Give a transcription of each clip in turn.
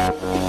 Yeah.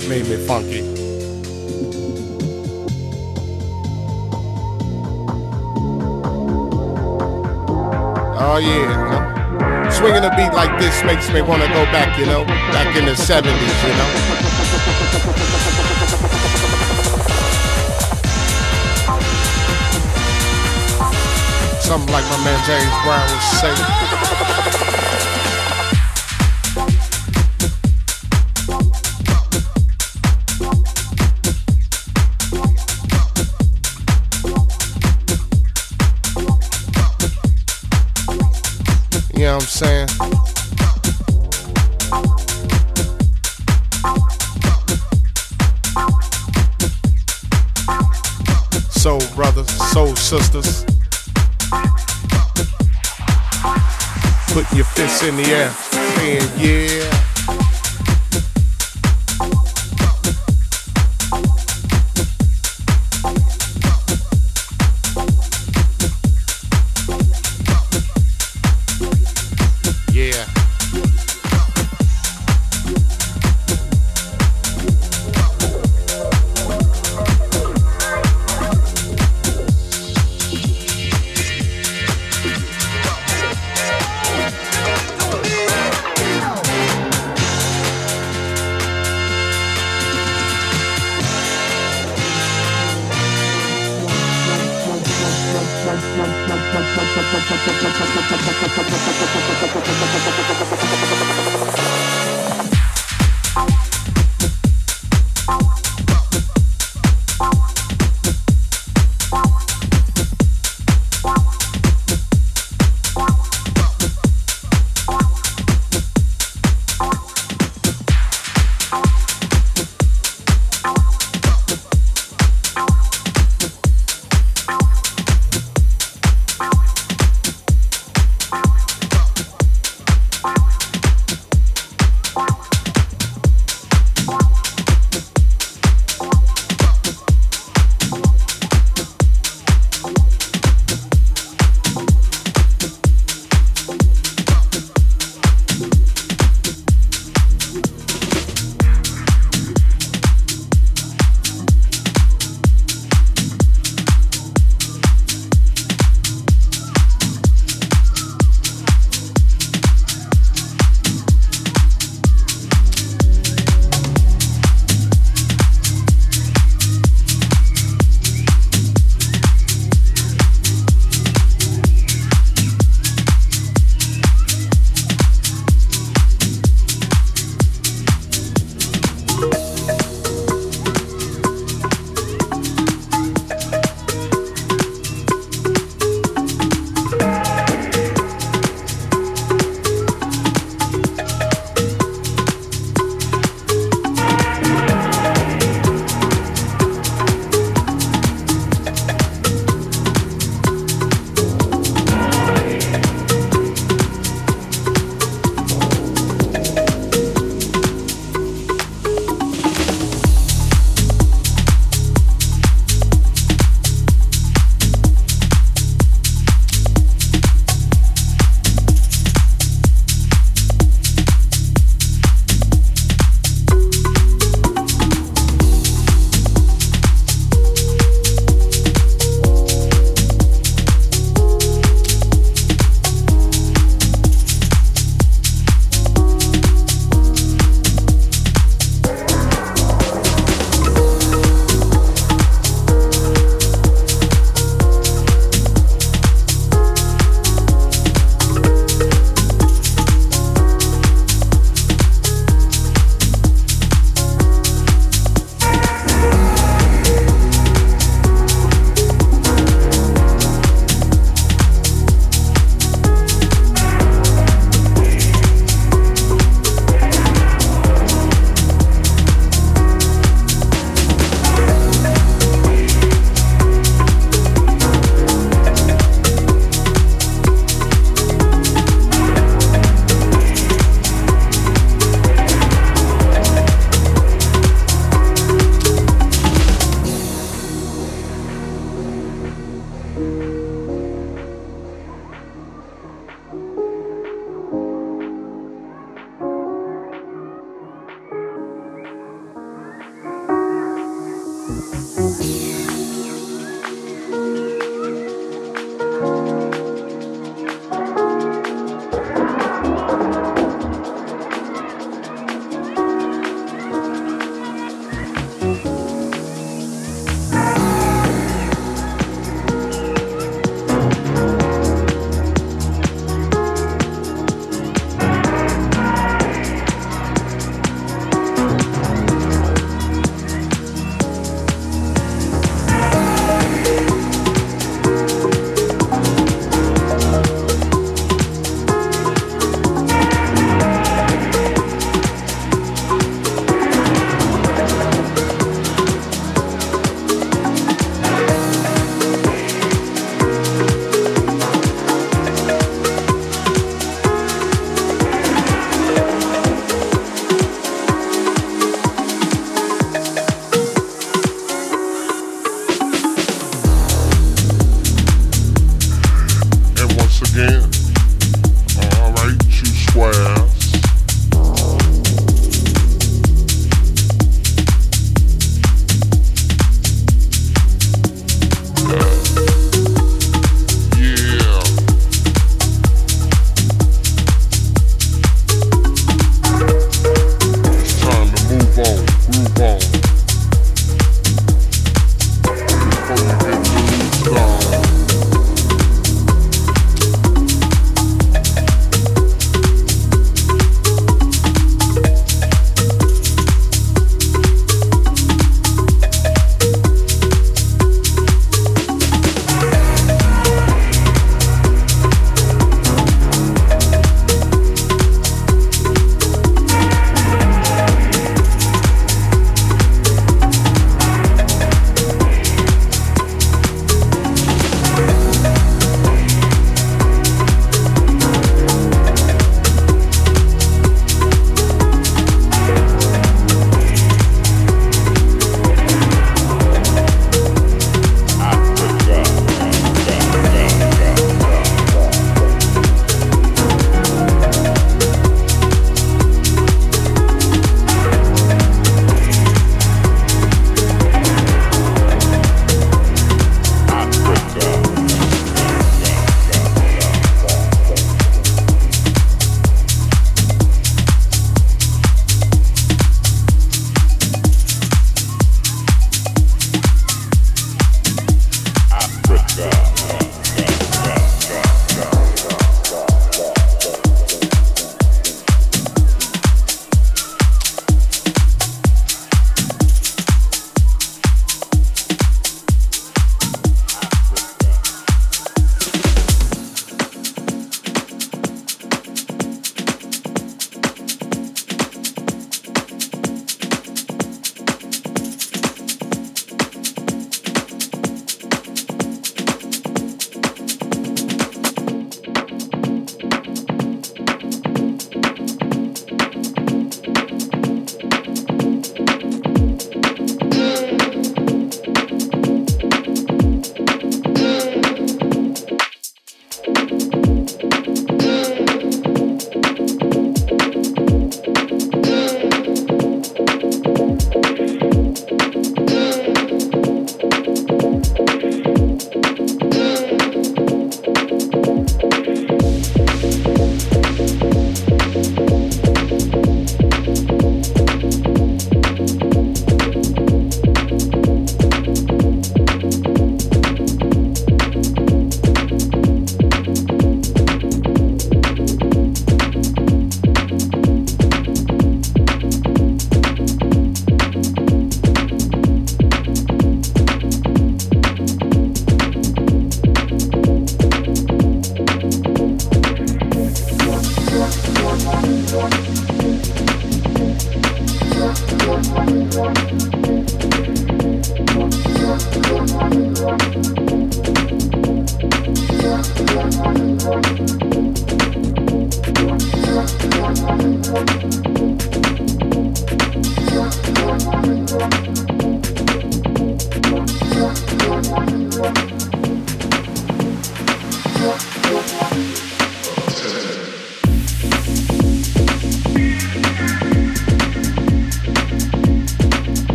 God made me funky. Oh yeah, no? swinging a beat like this makes me wanna go back, you know, back in the '70s, you know. Something like my man James Brown would say. Know what I'm saying? Soul brothers, soul sisters. Putting your fists in the air, saying yeah. Yeah.